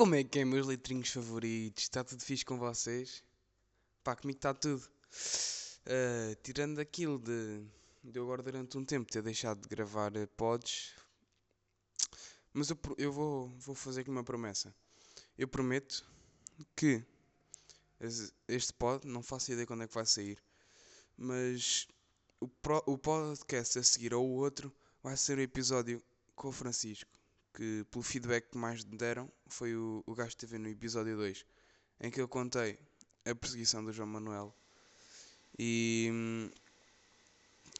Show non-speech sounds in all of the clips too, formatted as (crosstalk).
Como é que é, meus letrinhos favoritos? Está tudo fixe com vocês? Pá, comigo está tudo. Uh, tirando aquilo de, de eu agora durante um tempo ter deixado de gravar uh, pods, mas eu, eu vou, vou fazer aqui uma promessa. Eu prometo que este pod, não faço ideia quando é que vai sair, mas o, pro, o podcast a seguir ou o outro vai ser o episódio com o Francisco que pelo feedback que mais deram foi o, o gajo teve no episódio 2, em que eu contei a perseguição do João Manuel. E hum,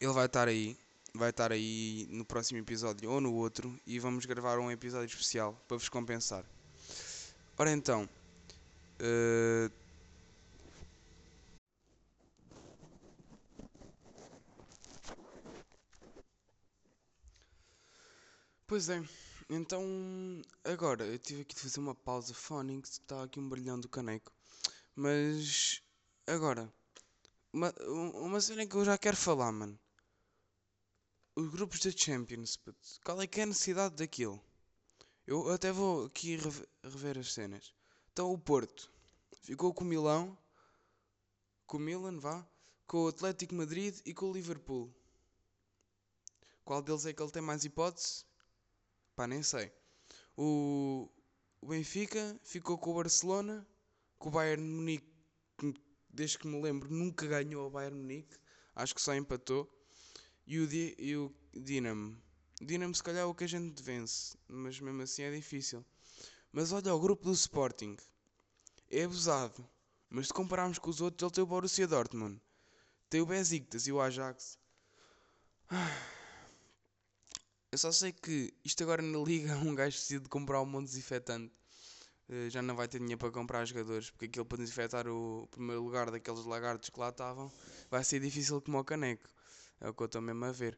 ele vai estar aí, vai estar aí no próximo episódio ou no outro, e vamos gravar um episódio especial para vos compensar. Ora então, uh, Pois é, então, agora, eu tive aqui de fazer uma pausa fónica, está aqui um brilhão do caneco. Mas, agora, uma, uma cena que eu já quero falar, mano. Os grupos da Champions, qual é que é a necessidade daquilo? Eu até vou aqui rever, rever as cenas. Então, o Porto ficou com o Milão, com o Milan, vá, com o Atlético Madrid e com o Liverpool. Qual deles é que ele tem mais hipótese? Pá, nem sei. O, o Benfica ficou com o Barcelona, com o Bayern Munique, desde que me lembro, nunca ganhou o Bayern Munique. Acho que só empatou. E o, e o Dinamo. Dinamo, se calhar, é o que a gente vence, mas mesmo assim é difícil. Mas olha, o grupo do Sporting é abusado. Mas se compararmos com os outros, ele tem o Borussia Dortmund, tem o Besiktas e o Ajax. Ah. Eu só sei que isto agora na liga (laughs) um gajo decide comprar um monte de desinfetante. Uh, já não vai ter dinheiro para comprar jogadores, porque aquilo para desinfetar o primeiro lugar daqueles lagartos que lá estavam vai ser difícil como o caneco. É o que eu estou mesmo a ver.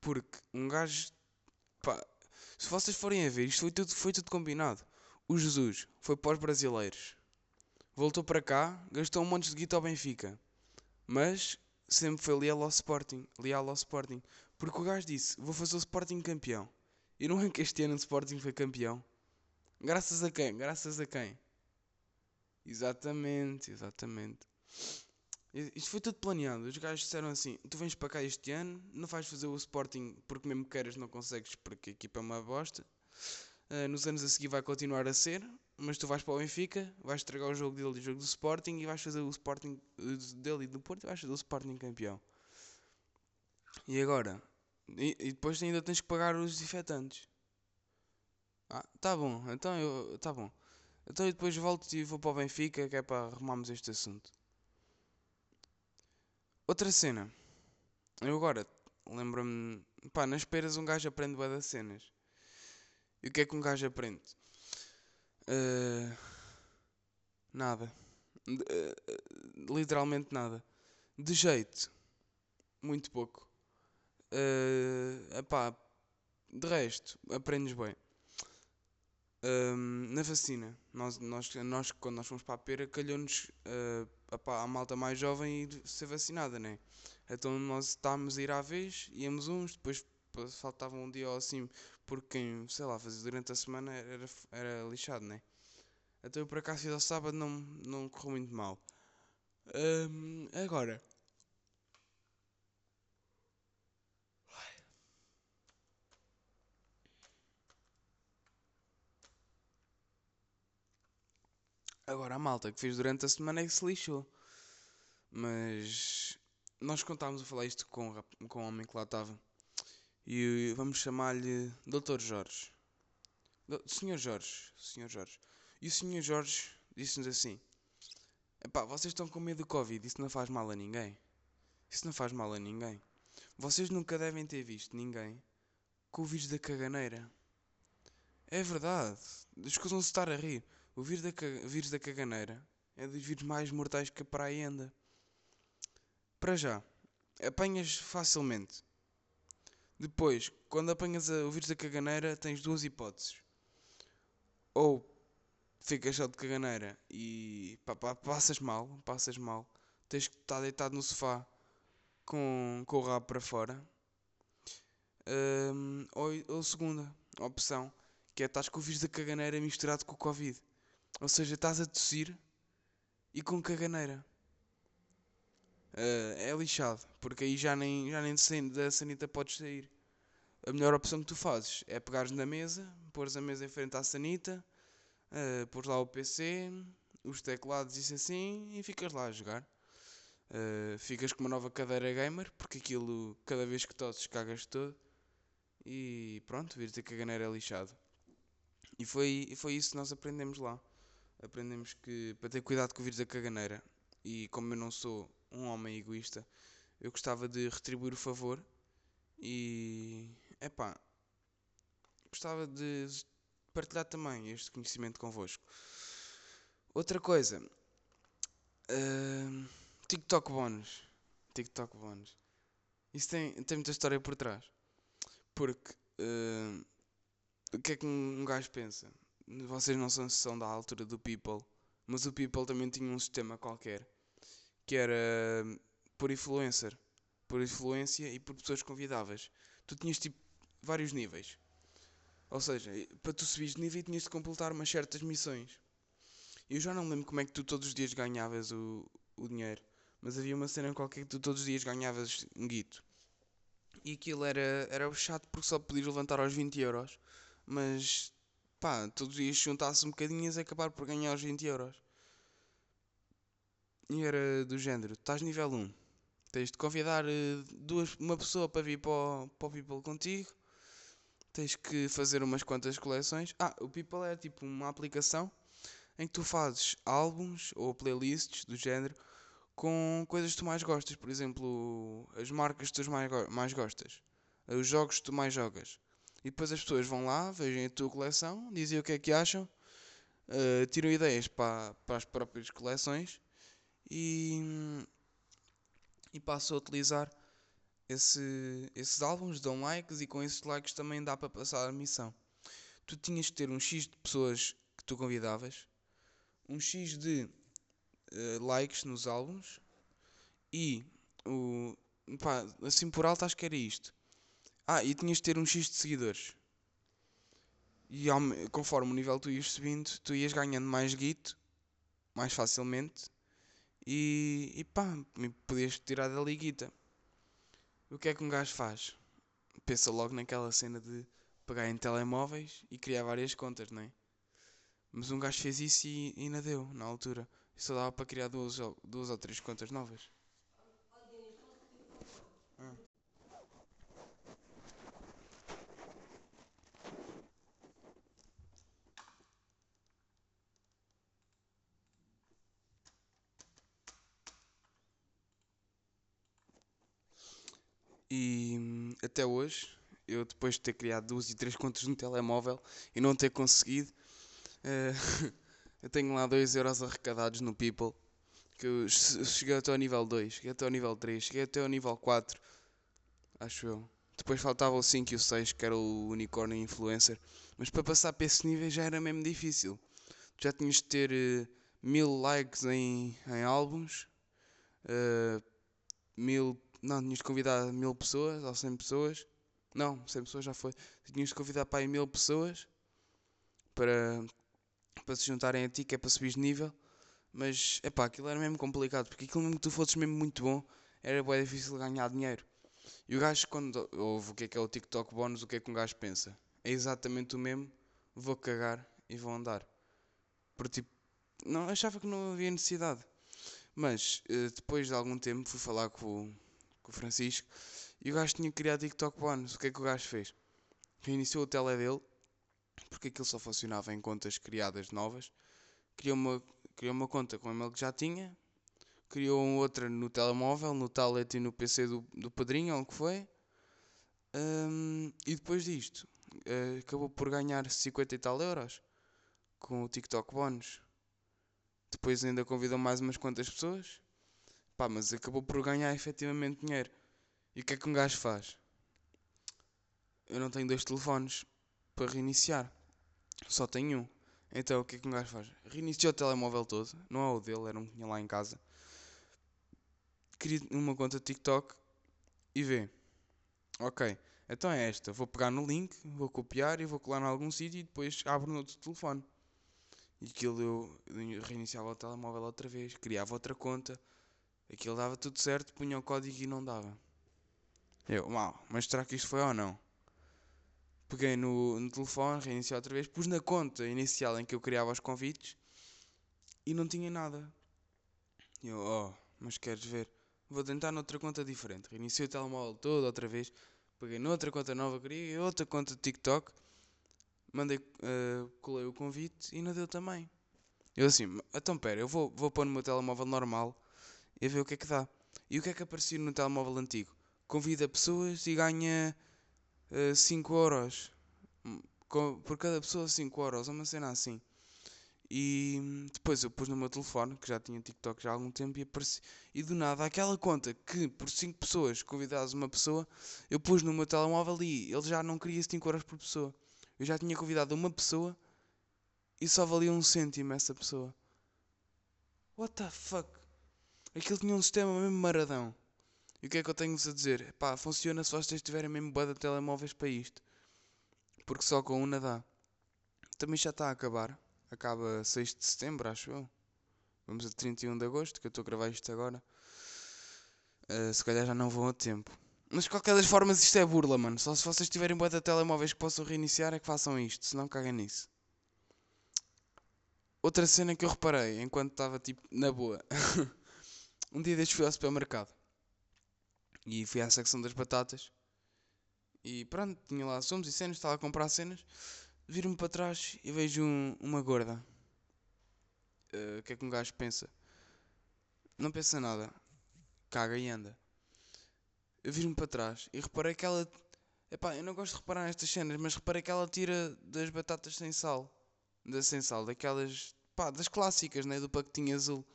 Porque um gajo. Pá, se vocês forem a ver, isto foi tudo, foi tudo combinado. O Jesus foi para os brasileiros, voltou para cá, gastou um monte de guita ao Benfica, mas sempre foi leal ao Sporting. Leal ao Sporting. Porque o gajo disse: Vou fazer o Sporting campeão. E não é que este ano o Sporting foi campeão. Graças a quem? Graças a quem? Exatamente, exatamente. Isto foi tudo planeado. Os gajos disseram assim: Tu vens para cá este ano, não vais fazer o Sporting porque mesmo queres não consegues porque a equipa é uma bosta. Uh, nos anos a seguir vai continuar a ser, mas tu vais para o Benfica, vais estragar o jogo dele e o jogo do Sporting e vais fazer o Sporting dele e do Porto e vais fazer o Sporting campeão. E agora? E, e, depois ainda tens que pagar os desinfetantes. Ah, tá bom, então eu. Tá bom. Então eu depois volto e vou para o Benfica que é para arrumarmos este assunto. Outra cena. Eu agora lembro-me. Pá, nas peiras um gajo aprende bué das cenas. E o que é que um gajo aprende? Uh, nada. Uh, literalmente nada. De jeito. Muito pouco. Uh, epá, de resto, aprendes bem. Um, na vacina, nós, nós, nós quando nós fomos para a pera, calhou-nos uh, a malta mais jovem ir ser vacinada, né? Então nós estávamos a ir à vez, íamos uns, depois faltava um dia ou assim, porque quem, sei lá, fazia durante a semana era, era lixado, né? Então eu por acaso fiz ao sábado, não, não correu muito mal. Um, agora, Agora a malta que fez durante a semana é que se lixou. Mas nós contávamos a falar isto com, com o homem que lá estava. E vamos chamar-lhe Dr. Jorge. Senhor Jorge. Senhor Jorge. E o Senhor Jorge disse-nos assim: Epá, vocês estão com medo do Covid, isso não faz mal a ninguém. Isso não faz mal a ninguém. Vocês nunca devem ter visto ninguém com o vírus da caganeira. É verdade. Escusam-se estar a rir. O vírus da, vírus da caganeira é dos vírus mais mortais que a praia anda. Para já, apanhas facilmente. Depois, quando apanhas o vírus da caganeira, tens duas hipóteses. Ou ficas só de caganeira e passas mal, passas mal. Tens que estar deitado no sofá com, com o rabo para fora. Um, ou, ou segunda opção, que é estás com o vírus da caganeira misturado com o Covid. Ou seja, estás a tossir e com caganeira. Uh, é lixado, porque aí já nem, já nem da sanita podes sair. A melhor opção que tu fazes é pegares na mesa, pôres a mesa em frente à sanita, uh, pôres lá o PC, os teclados e isso assim, e ficas lá a jogar. Uh, ficas com uma nova cadeira gamer, porque aquilo, cada vez que tosses, cagas todo. E pronto, vir ter que a caganeira é lixado. E foi, foi isso que nós aprendemos lá. Aprendemos que para ter cuidado com o vírus da caganeira, e como eu não sou um homem egoísta, eu gostava de retribuir o favor e epá, gostava de partilhar também este conhecimento convosco. Outra coisa, uh, TikTok bónus. TikTok bónus. Isso tem, tem muita história por trás. Porque uh, o que é que um gajo pensa? Vocês não são, são da altura do People, mas o People também tinha um sistema qualquer que era por influencer, por influência e por pessoas convidáveis. Tu tinhas tipo vários níveis. Ou seja, para tu subir de nível tinhas de completar umas certas missões. Eu já não lembro como é que tu todos os dias ganhavas o, o dinheiro, mas havia uma cena qualquer que tu todos os dias ganhavas um guito. E aquilo era, era chato porque só podias levantar aos 20 euros, mas pá, todos os dias juntasse um bocadinho e acabar por ganhar os 20 euros. E era do género: estás nível 1, tens de convidar eh, duas, uma pessoa para vir para o, para o People contigo, tens que fazer umas quantas coleções. Ah, o People é tipo uma aplicação em que tu fazes álbuns ou playlists do género com coisas que tu mais gostas, por exemplo, as marcas que tu mais, mais gostas, os jogos que tu mais jogas. E depois as pessoas vão lá, vejam a tua coleção, dizem o que é que acham, uh, tiram ideias para, para as próprias coleções e, e passo a utilizar esse, esses álbuns, dão likes e com esses likes também dá para passar a missão. Tu tinhas que ter um X de pessoas que tu convidavas, um X de uh, likes nos álbuns e o. Pá, assim por alto acho que era isto. Ah, e tinhas de ter um X de seguidores. E ao, conforme o nível tu ias subindo, tu ias ganhando mais guito mais facilmente e, e pá, podias tirar da liguita. O que é que um gajo faz? Pensa logo naquela cena de pegar em telemóveis e criar várias contas, não é? Mas um gajo fez isso e ainda deu, na altura. Só dava para criar duas, duas ou três contas novas. E hum, até hoje, eu depois de ter criado duas e três contas no telemóvel e não ter conseguido, uh, (laughs) eu tenho lá 2 euros arrecadados no People. Que eu cheguei até ao nível 2, cheguei até ao nível 3, cheguei até ao nível 4. Acho eu. Depois faltava o 5 e o 6, que era o unicórnio influencer. Mas para passar para esse nível já era mesmo difícil. Já tinhas de ter uh, mil likes em, em álbuns, uh, mil não, tinhas de convidar mil pessoas ou cem pessoas. Não, cem pessoas já foi. Tinhas de convidar para aí mil pessoas para, para se juntarem a ti, que é para subir de nível. Mas, é pá, aquilo era mesmo complicado, porque aquilo mesmo que tu fosses mesmo muito bom, era bem difícil ganhar dinheiro. E o gajo, quando ouve o que é que é o TikTok bónus, o que é que um gajo pensa? É exatamente o mesmo, vou cagar e vou andar. Porque, tipo, não, achava que não havia necessidade. Mas, eh, depois de algum tempo, fui falar com o com o Francisco, e o gajo tinha criado TikTok Bonus. O que é que o gajo fez? Reiniciou o tele dele, porque aquilo só funcionava em contas criadas novas. Criou uma, criou uma conta com o e-mail que já tinha, criou outra no telemóvel, no tablet e no PC do, do padrinho, ou o que foi. Um, e depois disto, uh, acabou por ganhar 50 e tal euros com o TikTok Bonus. Depois ainda convidou mais umas quantas pessoas. Pá, mas acabou por ganhar efetivamente dinheiro. E o que é que um gajo faz? Eu não tenho dois telefones para reiniciar. Só tenho um. Então o que é que um gajo faz? Reiniciou o telemóvel todo. Não é o dele, era um que tinha lá em casa. Cria uma conta TikTok e vê. Ok, então é esta. Vou pegar no link, vou copiar e vou colar em algum sítio e depois abro no outro telefone. E aquilo eu reiniciava o telemóvel outra vez, criava outra conta, aquilo dava tudo certo, punha o código e não dava. Eu, mal, mas será que isto foi ou não? Peguei no, no telefone, reiniciei outra vez, pus na conta inicial em que eu criava os convites e não tinha nada. Eu, oh, mas queres ver? Vou tentar noutra conta diferente. Reiniciei o telemóvel todo outra vez, peguei noutra conta nova, criei outra conta de TikTok mandei, uh, colei o convite e não deu também. Eu assim, então pera, eu vou, vou pôr no meu telemóvel normal e ver o que é que dá. E o que é que aparecia no telemóvel antigo? Convida pessoas e ganha 5 uh, euros. Por cada pessoa 5 euros, uma cena assim. E depois eu pus no meu telefone, que já tinha TikTok já há algum tempo, e apareci. E do nada, aquela conta que por 5 pessoas convidadas uma pessoa, eu pus no meu telemóvel e ele já não queria 5 euros por pessoa. Eu já tinha convidado uma pessoa e só valia um cêntimo essa pessoa. What the fuck? Aquilo tinha um sistema mesmo maradão. E o que é que eu tenho-vos a dizer? Pá, funciona se vocês tiverem mesmo boa de telemóveis para isto. Porque só com uma dá. Também já está a acabar. Acaba 6 de setembro, acho eu. Vamos a 31 de agosto, que eu estou a gravar isto agora. Uh, se calhar já não vão a tempo. Mas de qualquer das formas isto é burla, mano. Só se vocês tiverem boa de telemóveis que possam reiniciar é que façam isto, senão caguem nisso. Outra cena que eu reparei enquanto estava tipo na boa. (laughs) um dia destes fui ao supermercado e fui à secção das batatas e pronto, tinha lá sumos e cenas, estava a comprar cenas. Viro-me para trás e vejo um, uma gorda. Eh, o uh, que é que um gajo pensa? Não pensa nada. Caga e anda eu viro-me para trás e reparei que ela. Epá, eu não gosto de reparar nestas cenas, mas reparei que ela tira das batatas sem sal. Da sem sal, daquelas. pá, das clássicas, né? Do pacotinho azul.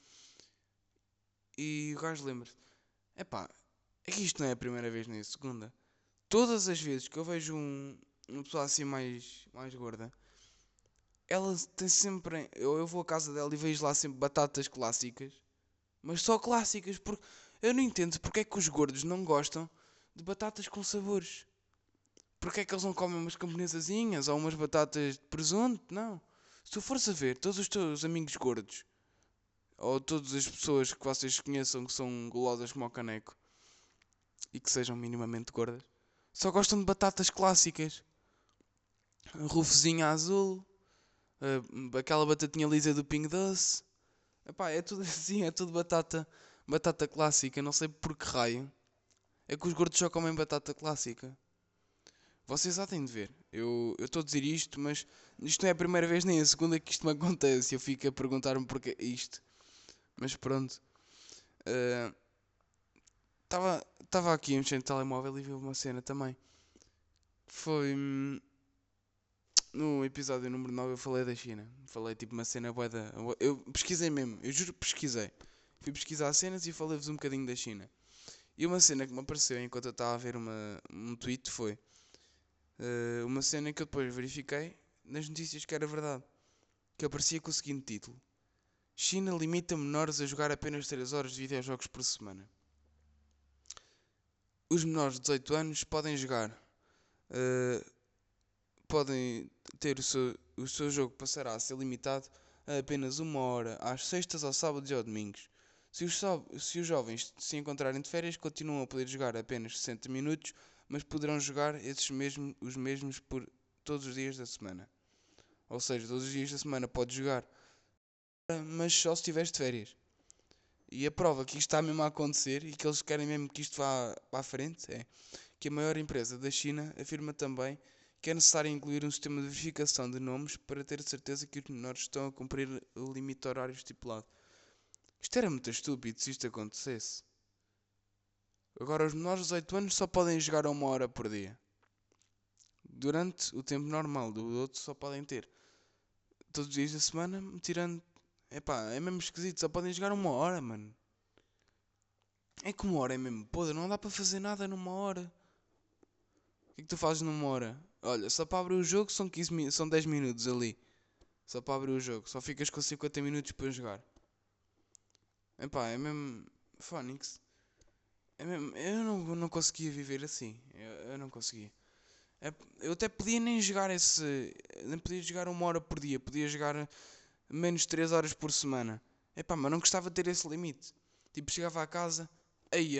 E o gajo lembra-se: epá, é que isto não é a primeira vez nem a segunda. Todas as vezes que eu vejo um, uma pessoa assim mais, mais gorda, ela tem sempre. Eu, eu vou à casa dela e vejo lá sempre batatas clássicas, mas só clássicas, porque eu não entendo porque é que os gordos não gostam de batatas com sabores. Porque é que eles não comem umas camponesazinhas ou umas batatas de presunto? Não. Se tu fores a ver, todos os teus amigos gordos ou todas as pessoas que vocês conheçam que são golosas como o caneco e que sejam minimamente gordas, só gostam de batatas clássicas. Rufozinha azul, eh, aquela batatinha lisa do Ping Doce. Epá, é tudo (laughs) assim, é tudo batata batata clássica, não sei por que raio. É que os gordos só comem batata clássica. Vocês há têm de ver. Eu estou a dizer isto, mas isto não é a primeira vez nem a segunda que isto me acontece. Eu fico a perguntar-me porque isto. Mas pronto. Estava uh, aqui mexendo no telemóvel e vi uma cena também. Foi. Hum, no episódio número 9 eu falei da China. Falei tipo uma cena boa da. Eu pesquisei mesmo, eu juro que pesquisei fui pesquisar cenas e falei-vos um bocadinho da China. E uma cena que me apareceu enquanto eu estava a ver uma, um tweet foi uh, uma cena que eu depois verifiquei nas notícias que era verdade. Que aparecia com o seguinte título: China limita menores a jogar apenas 3 horas de videojogos por semana. Os menores de 18 anos podem jogar, uh, podem ter o seu, o seu jogo passará a ser limitado a apenas uma hora às sextas, ao sábados e aos domingos. Se os, se os jovens se encontrarem de férias, continuam a poder jogar apenas 60 minutos, mas poderão jogar esses mesmos, os mesmos por todos os dias da semana. Ou seja, todos os dias da semana podes jogar, mas só se estiveres de férias. E a prova que isto está mesmo a acontecer e que eles querem mesmo que isto vá para a frente é que a maior empresa da China afirma também que é necessário incluir um sistema de verificação de nomes para ter certeza que os menores estão a cumprir o limite horário estipulado. Isto era muito estúpido se isto acontecesse. Agora, os menores de 18 anos só podem jogar uma hora por dia. Durante o tempo normal do outro, só podem ter todos os dias da semana, tirando. Epá, é mesmo esquisito, só podem jogar uma hora, mano. É que uma hora é mesmo podre, não dá para fazer nada numa hora. O que é que tu fazes numa hora? Olha, só para abrir o jogo são, 15 são 10 minutos ali. Só para abrir o jogo, só ficas com 50 minutos para jogar. Epá, é mesmo. Phonics. É mesmo. Eu não, não conseguia viver assim. Eu, eu não conseguia. É, eu até podia nem jogar esse. Nem podia jogar uma hora por dia. Podia jogar menos 3 horas por semana. Epá, mas não gostava de ter esse limite. Tipo, chegava à casa, aí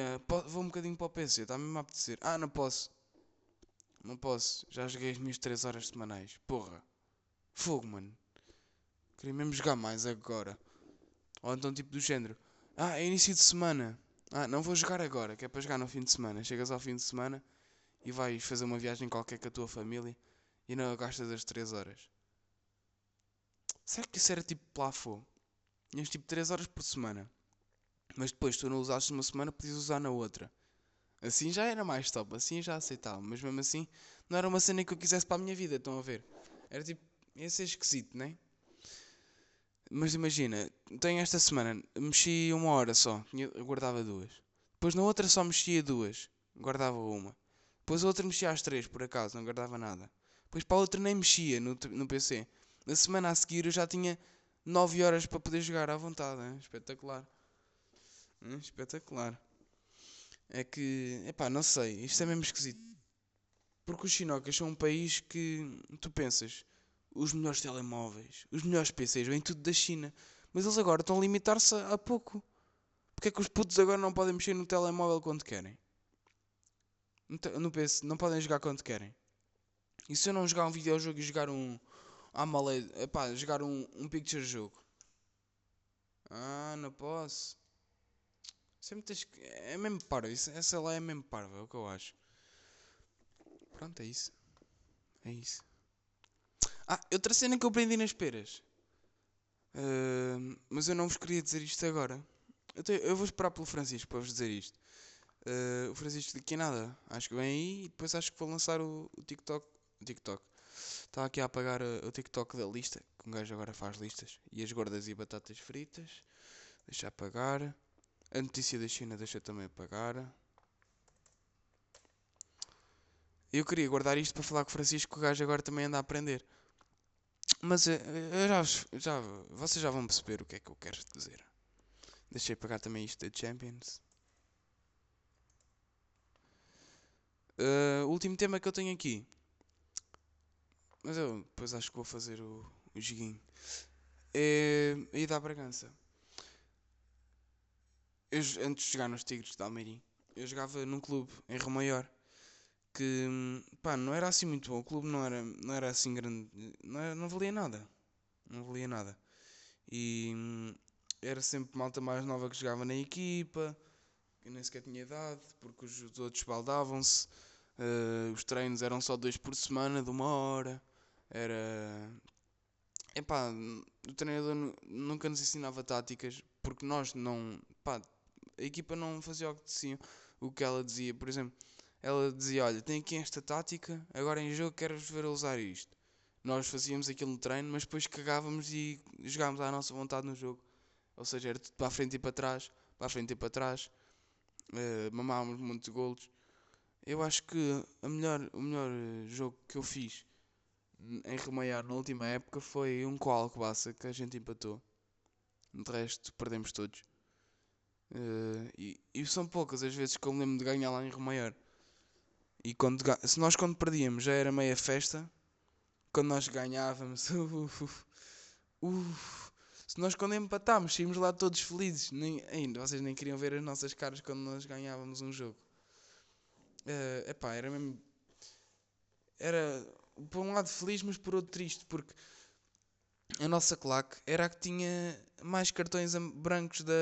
vou um bocadinho para o PC, está mesmo a apetecer. Ah, não posso. Não posso, já joguei as minhas 3 horas semanais. Porra. Fogo, mano. Queria mesmo jogar mais agora. Ou então tipo do género. Ah, é início de semana. Ah, não vou jogar agora, que é para jogar no fim de semana. Chegas ao fim de semana e vais fazer uma viagem qualquer com a tua família e não gastas as 3 horas. Será que isso era tipo plafô? Tinhas tipo 3 horas por semana. Mas depois tu não usaste uma semana, podias usar na outra. Assim já era mais top, assim já aceitava. Mas mesmo assim, não era uma cena que eu quisesse para a minha vida, estão a ver? Era tipo, ia ser esquisito, não é? Mas imagina, tenho esta semana, mexi uma hora só, guardava duas. Depois na outra só mexia duas, guardava uma. Depois a outra mexia às três, por acaso, não guardava nada. Depois para a outra nem mexia no, no PC. Na semana a seguir eu já tinha 9 horas para poder jogar à vontade. Hein? Espetacular. Hein? Espetacular. É que, epá, não sei, isto é mesmo esquisito. Porque os chinocas são um país que tu pensas, os melhores telemóveis, os melhores PCs, vêm tudo da China. Mas eles agora estão a limitar-se a pouco. Porque é que os putos agora não podem mexer no telemóvel quando querem? No PC, não podem jogar quando querem. E se eu não jogar um videojogo e jogar um AMOLED, epá, jogar um, um picture jogo? Ah, não posso. Sempre tens que. É mesmo parvo. Isso, essa lá é mesmo parva, é o que eu acho. Pronto, é isso. É isso. Ah, outra cena que eu aprendi nas peras. Uh, mas eu não vos queria dizer isto agora. Eu, te, eu vou esperar pelo Francisco para vos dizer isto. Uh, o Francisco daqui a nada. Acho que vem aí e depois acho que vou lançar o, o TikTok. O TikTok. Está aqui a apagar o, o TikTok da lista. Que um gajo agora faz listas. E as gordas e batatas fritas. Deixa apagar. A notícia da China deixa também apagar. Eu queria guardar isto para falar com o Francisco, que o gajo agora também anda a aprender. Mas eh, eu já, já, vocês já vão perceber o que é que eu quero dizer. Deixei apagar também isto da Champions. Uh, o último tema que eu tenho aqui. Mas eu depois acho que vou fazer o, o joguinho. É a à Bragança eu, antes de jogar nos Tigres de Almeirim, eu jogava num clube em Rio Maior que pá, não era assim muito bom. O clube não era, não era assim grande, não, era, não valia nada. Não valia nada. E era sempre malta mais nova que jogava na equipa, eu nem sequer tinha idade, porque os outros baldavam-se. Uh, os treinos eram só dois por semana, de uma hora. Era. Epá, o treinador nunca nos ensinava táticas, porque nós não. Pá, a equipa não fazia o que, diziam, o que ela dizia. Por exemplo, ela dizia: Olha, tem aqui esta tática, agora em jogo quero-vos ver usar isto. Nós fazíamos aquilo no treino, mas depois cagávamos e jogávamos à nossa vontade no jogo. Ou seja, era tudo para a frente e para trás, para a frente e para trás. Uh, mamávamos muitos golos. Eu acho que a melhor, o melhor eh, jogo que eu fiz em remaiar na última época foi um com a Alcobaça que a gente empatou. De resto, perdemos todos. Uh, e, e, são poucas as vezes que eu me lembro de ganhar lá em Romaior. E quando, se nós quando perdíamos já era meia festa, quando nós ganhávamos, (laughs) uf, uf, uf, se nós quando empatámos saímos lá todos felizes, nem, ainda vocês nem queriam ver as nossas caras quando nós ganhávamos um jogo. Uh, epá, era mesmo. Era por um lado feliz, mas por outro triste, porque a nossa claque era a que tinha mais cartões brancos da,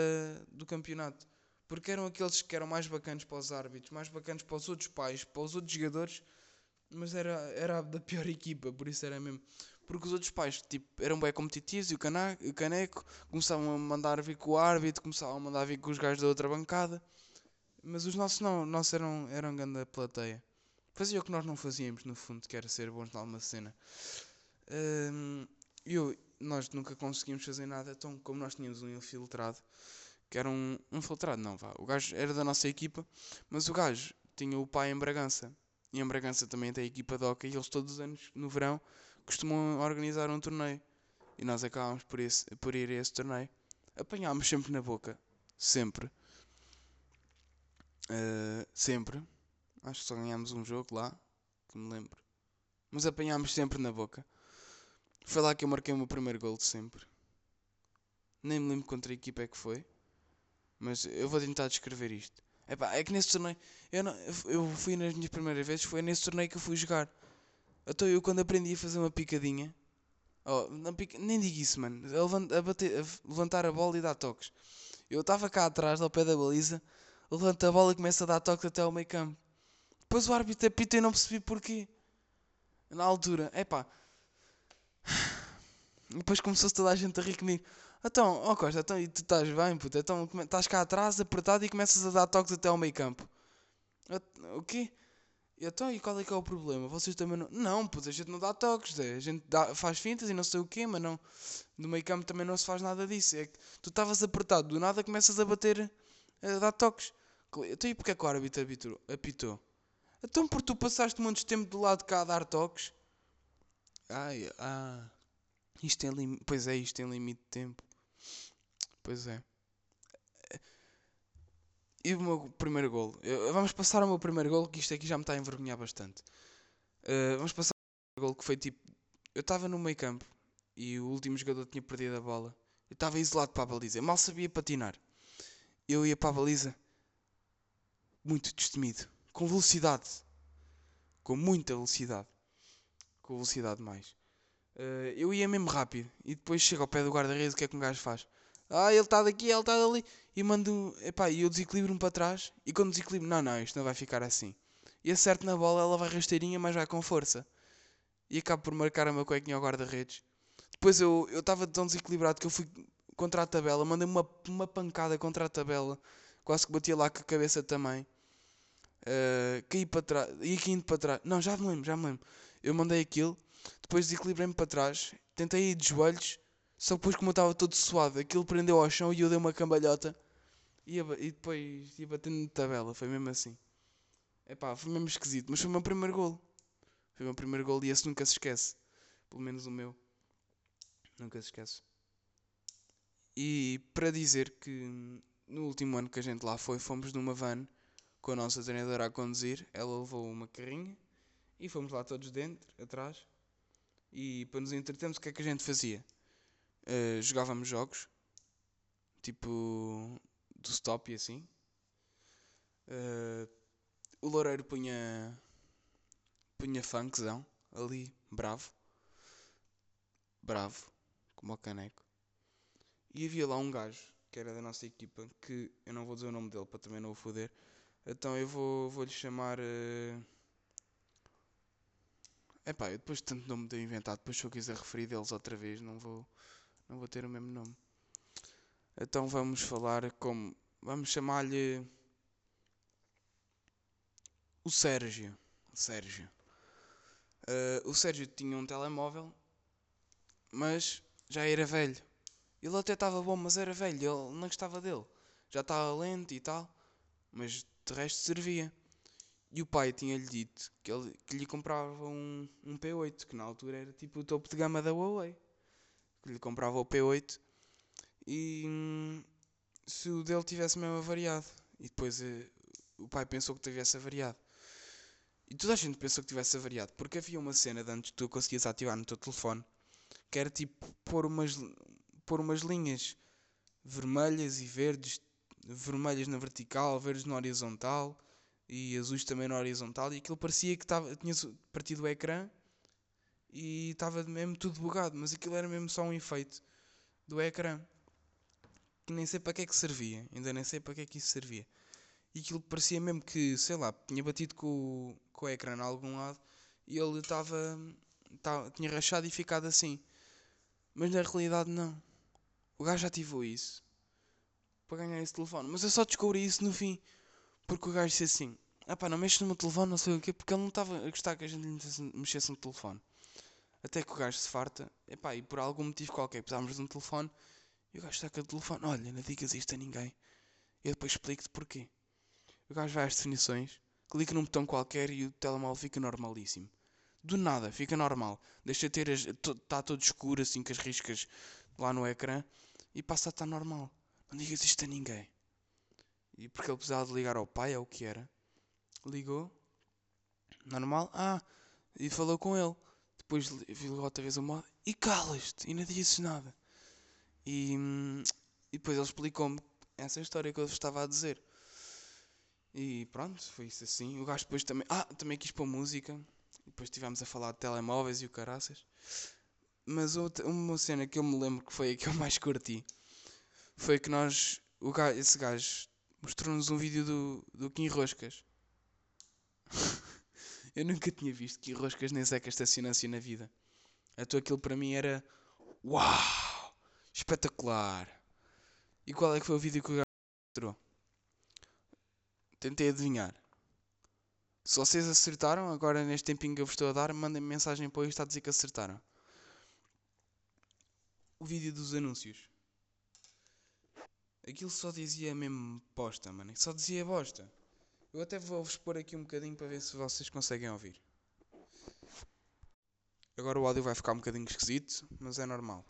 do campeonato. Porque eram aqueles que eram mais bacanas para os árbitros, mais bacanas para os outros pais, para os outros jogadores, mas era, era da pior equipa, por isso era mesmo. Porque os outros pais tipo, eram bem competitivos e o, cana o caneco começavam a mandar vir com o árbitro, começavam a mandar vir com os gajos da outra bancada. Mas os nossos não, nossos eram, eram grande plateia. Fazia o que nós não fazíamos, no fundo, que era ser bons numa cena. Um, eu, nós nunca conseguimos fazer nada, então como nós tínhamos um infiltrado, que era um, um infiltrado, não vá, o gajo era da nossa equipa, mas o gajo tinha o pai em Bragança, e em Bragança também tem a equipa de hockey, e eles todos os anos, no verão, costumam organizar um torneio, e nós acabámos por, por ir a esse torneio. Apanhámos sempre na boca, sempre, uh, sempre, acho que só ganhámos um jogo lá, que me lembro, mas apanhámos sempre na boca. Foi lá que eu marquei o meu primeiro gol de sempre. Nem me lembro contra a equipa é que foi. Mas eu vou tentar descrever isto. Epá, é que nesse torneio. Eu, não, eu fui nas minhas primeiras vezes, foi nesse torneio que eu fui jogar. Então eu quando aprendi a fazer uma picadinha. Oh, pica, nem digo isso, mano. A, a, bater, a levantar a bola e dar toques. Eu estava cá atrás, ao pé da baliza, levanta a bola e começa a dar toques até ao meio campo. Depois o árbitro apita e não percebi porquê. Na altura, epá. (sighs) Depois começou-se toda a gente a rir comigo. Então, ó oh Costa, então, e tu estás bem, puta? Então estás cá atrás, apertado e começas a dar toques até ao meio campo. O quê? Então, e qual é que é o problema? Vocês também não. Não, puta, a gente não dá toques, é? a gente dá, faz fintas e não sei o quê, mas não. No meio campo também não se faz nada disso. É que tu estavas apertado, do nada começas a bater, a dar toques. Então, e porquê que o árbitro apitou? Então, porque tu passaste muito tempo do lado de cá a dar toques. Ai, ah. Isto tem. Pois é, isto tem limite de tempo. Pois é. E o meu primeiro gol. Vamos passar ao meu primeiro gol, que isto aqui já me está a envergonhar bastante. Uh, vamos passar ao primeiro gol que foi tipo. Eu estava no meio campo e o último jogador tinha perdido a bola. Eu estava isolado para a baliza. Eu mal sabia patinar. Eu ia para a baliza muito destemido. Com velocidade. Com muita velocidade. Com velocidade mais. Uh, eu ia mesmo rápido. E depois chego ao pé do guarda-redes. O que é que um gajo faz? Ah, ele está daqui, ele está dali. E mando. Epá, e eu desequilibro-me para trás. E quando desequilibro, não, não, isto não vai ficar assim. E acerto na bola, ela vai rasteirinha, mas vai com força. E acabo por marcar a meu cuequinha ao guarda-redes. Depois eu estava tão desequilibrado que eu fui contra a tabela. Mandei uma, uma pancada contra a tabela. Quase que batia lá com a cabeça também. Uh, caí para trás. Ia caindo para trás. Não, já me lembro, já me lembro. Eu mandei aquilo. Depois desequilibrei-me para trás. Tentei ir de joelhos. Só depois como eu estava todo suado, aquilo prendeu ao chão e eu dei uma cambalhota e, e depois ia batendo na tabela. Foi mesmo assim. Epá, foi mesmo esquisito, mas foi o meu primeiro gol. Foi o meu primeiro gol e esse nunca se esquece. Pelo menos o meu. Nunca se esquece. E para dizer que no último ano que a gente lá foi, fomos numa van com a nossa treinadora a conduzir. Ela levou uma carrinha e fomos lá todos dentro, atrás. E para nos entretermos, o que é que a gente fazia? Uh, jogávamos jogos, tipo do stop e assim. Uh, o Loureiro punha, punha funkzão ali, bravo, bravo, como o caneco. E havia lá um gajo que era da nossa equipa, que eu não vou dizer o nome dele para também não o foder. Então eu vou, vou lhe chamar. Uh... Epá, eu depois de tanto nome de inventado, depois se eu quiser referir deles outra vez, não vou não vou ter o mesmo nome. Então vamos falar como. Vamos chamar-lhe. O Sérgio. Sérgio. Uh, o Sérgio tinha um telemóvel, mas já era velho. Ele até estava bom, mas era velho. Ele não gostava dele. Já estava lento e tal, mas de resto servia. E o pai tinha-lhe dito que, ele, que lhe comprava um, um P8, que na altura era tipo o topo de gama da Huawei. Que lhe comprava o P8 e hum, se o dele tivesse mesmo avariado. E depois eh, o pai pensou que tivesse avariado. E toda a gente pensou que tivesse avariado porque havia uma cena de antes que tu conseguias ativar no teu telefone que era tipo pôr umas, pôr umas linhas vermelhas e verdes vermelhas na vertical, verdes na horizontal e azuis também na horizontal e aquilo parecia que tava, tinha partido o ecrã e estava mesmo tudo bugado, mas aquilo era mesmo só um efeito do ecrã. Que nem sei para que é que servia, ainda nem sei para que é que isso servia. E aquilo parecia mesmo que, sei lá, tinha batido com, com o ecrã em algum lado e ele estava. tinha rachado e ficado assim. Mas na realidade não. O gajo ativou isso para ganhar esse telefone. Mas eu só descobri isso no fim. Porque o gajo disse assim: Ah pá, não mexes no meu telefone, não sei o quê. Porque ele não estava a gostar que a gente mexesse no telefone. Até que o gajo se farta, epá, e por algum motivo qualquer precisávamos de um telefone, e o gajo está com o telefone, olha, não digas isto a ninguém. Eu depois explico-te porquê. O gajo vai às definições, clica num botão qualquer e o telemóvel fica normalíssimo. Do nada, fica normal. Deixa de ter. Está todo escuro assim com as riscas lá no ecrã e passa a estar normal. Não digas isto a ninguém. E porque ele precisava de ligar ao pai, é o que era. Ligou. Normal. Ah, e falou com ele. Depois ligou outra vez o modo e calas-te e não dizes nada. E, e depois ele explicou-me essa história que eu estava a dizer. E pronto, foi isso assim. O gajo depois também. Ah, também quis pôr música. Depois estivemos a falar de telemóveis e o caraças. Mas outra, uma cena que eu me lembro que foi a que eu mais curti foi que nós. O gajo, esse gajo mostrou-nos um vídeo do, do Kim Roscas. (laughs) eu nunca tinha visto Kim Roscas nem Zeca estacionância na vida. Então aquilo para mim era. Uau! Espetacular! E qual é que foi o vídeo que o gajo mostrou? Tentei adivinhar. Se vocês acertaram, agora neste tempinho que eu vos estou a dar, mandem -me mensagem para o isto a dizer que acertaram. O vídeo dos anúncios. Aquilo só dizia mesmo bosta, mano. Só dizia bosta. Eu até vou-vos pôr aqui um bocadinho para ver se vocês conseguem ouvir. Agora o áudio vai ficar um bocadinho esquisito, mas é normal.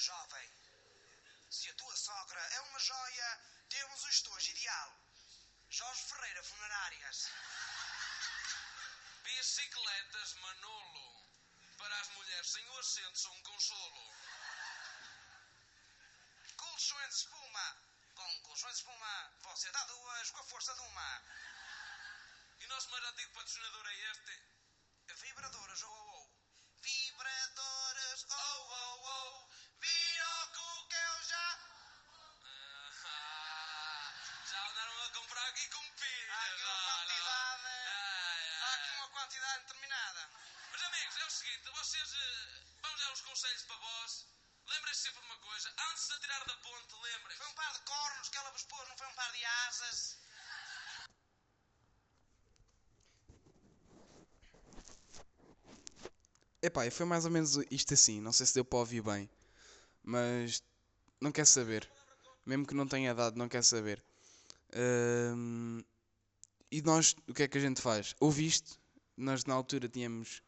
Jovem, se a tua sogra é uma joia, temos o estojo ideal. Jorge Ferreira Funerárias. Bicicletas Manolo. Para as mulheres sem o assento são um consolo. Colchões de espuma. Com colchões de espuma, você dá duas com a força de uma. E o nosso mais antigo patrocinador é este? Vibradoras, oh, oh, oh. Vibradoras, oh, oh, oh. Comprar aqui com pilhas. Há aqui uma quantidade... Há aqui uma quantidade determinada. Mas amigos, é o seguinte, vocês... eh, Vamos dar uns conselhos para vós. Lembrem-se sempre de uma coisa. Antes de atirar da ponte, lembrem-se. Foi um par de cornos que ela vos pôs, não foi um par de asas. Epá, foi mais ou menos isto assim. Não sei se deu para ouvir bem. Mas não quer saber. Mesmo que não tenha dado, não quer saber. Ahm, e nós, o que é que a gente faz? Ouviste? Nós na altura tínhamos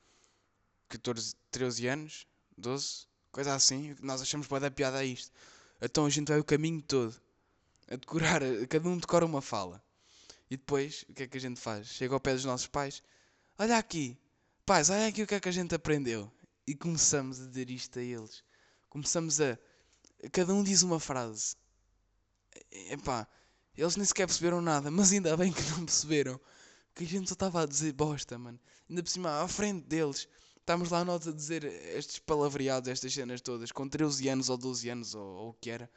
14, 13 anos, 12, coisa assim. Nós achamos bué da piada a isto. Então a gente vai o caminho todo a decorar, (laughs) cada um decora uma fala. E depois, o que é que a gente faz? Chega ao pé dos nossos pais, olha aqui, pais, olha aqui o que é que a gente aprendeu. E começamos a dizer isto a eles. Começamos a. Cada um diz uma frase. Epá, eles nem sequer perceberam nada, mas ainda bem que não perceberam. Que a gente só estava a dizer bosta, mano. Ainda por cima, à frente deles. Estamos lá nós a dizer estes palavreados, estas cenas todas, com 13 anos ou 12 anos ou, ou o que era.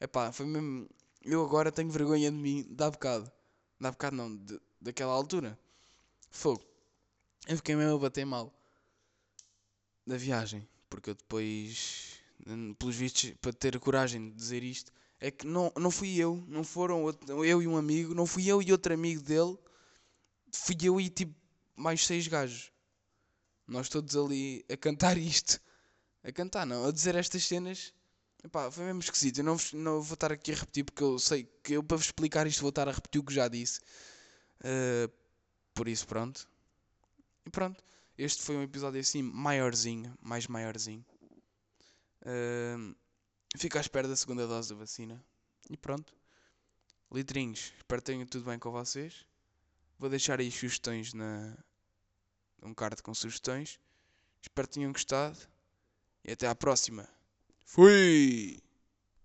Epá, foi mesmo. Eu agora tenho vergonha de mim, dá bocado. Dá bocado não, de, daquela altura. Fogo. Eu fiquei mesmo a bater mal. Da viagem. Porque eu depois, pelos vistos, para ter a coragem de dizer isto, é que não, não fui eu, não foram outro- eu e um amigo, não fui eu e outro amigo dele, fui eu e tipo mais seis gajos. Nós todos ali a cantar isto. A cantar, não, a dizer estas cenas. Epá, foi mesmo esquisito. Eu não, não vou estar aqui a repetir porque eu sei que eu para vos explicar isto vou estar a repetir o que já disse. Uh, por isso, pronto. E pronto. Este foi um episódio assim maiorzinho, mais maiorzinho. Uh, fico à espera da segunda dose da vacina. E pronto. Litrinhos, espero que tenham tudo bem com vocês. Vou deixar aí sugestões na. um card com sugestões. Espero que tenham gostado. E até à próxima. Fui!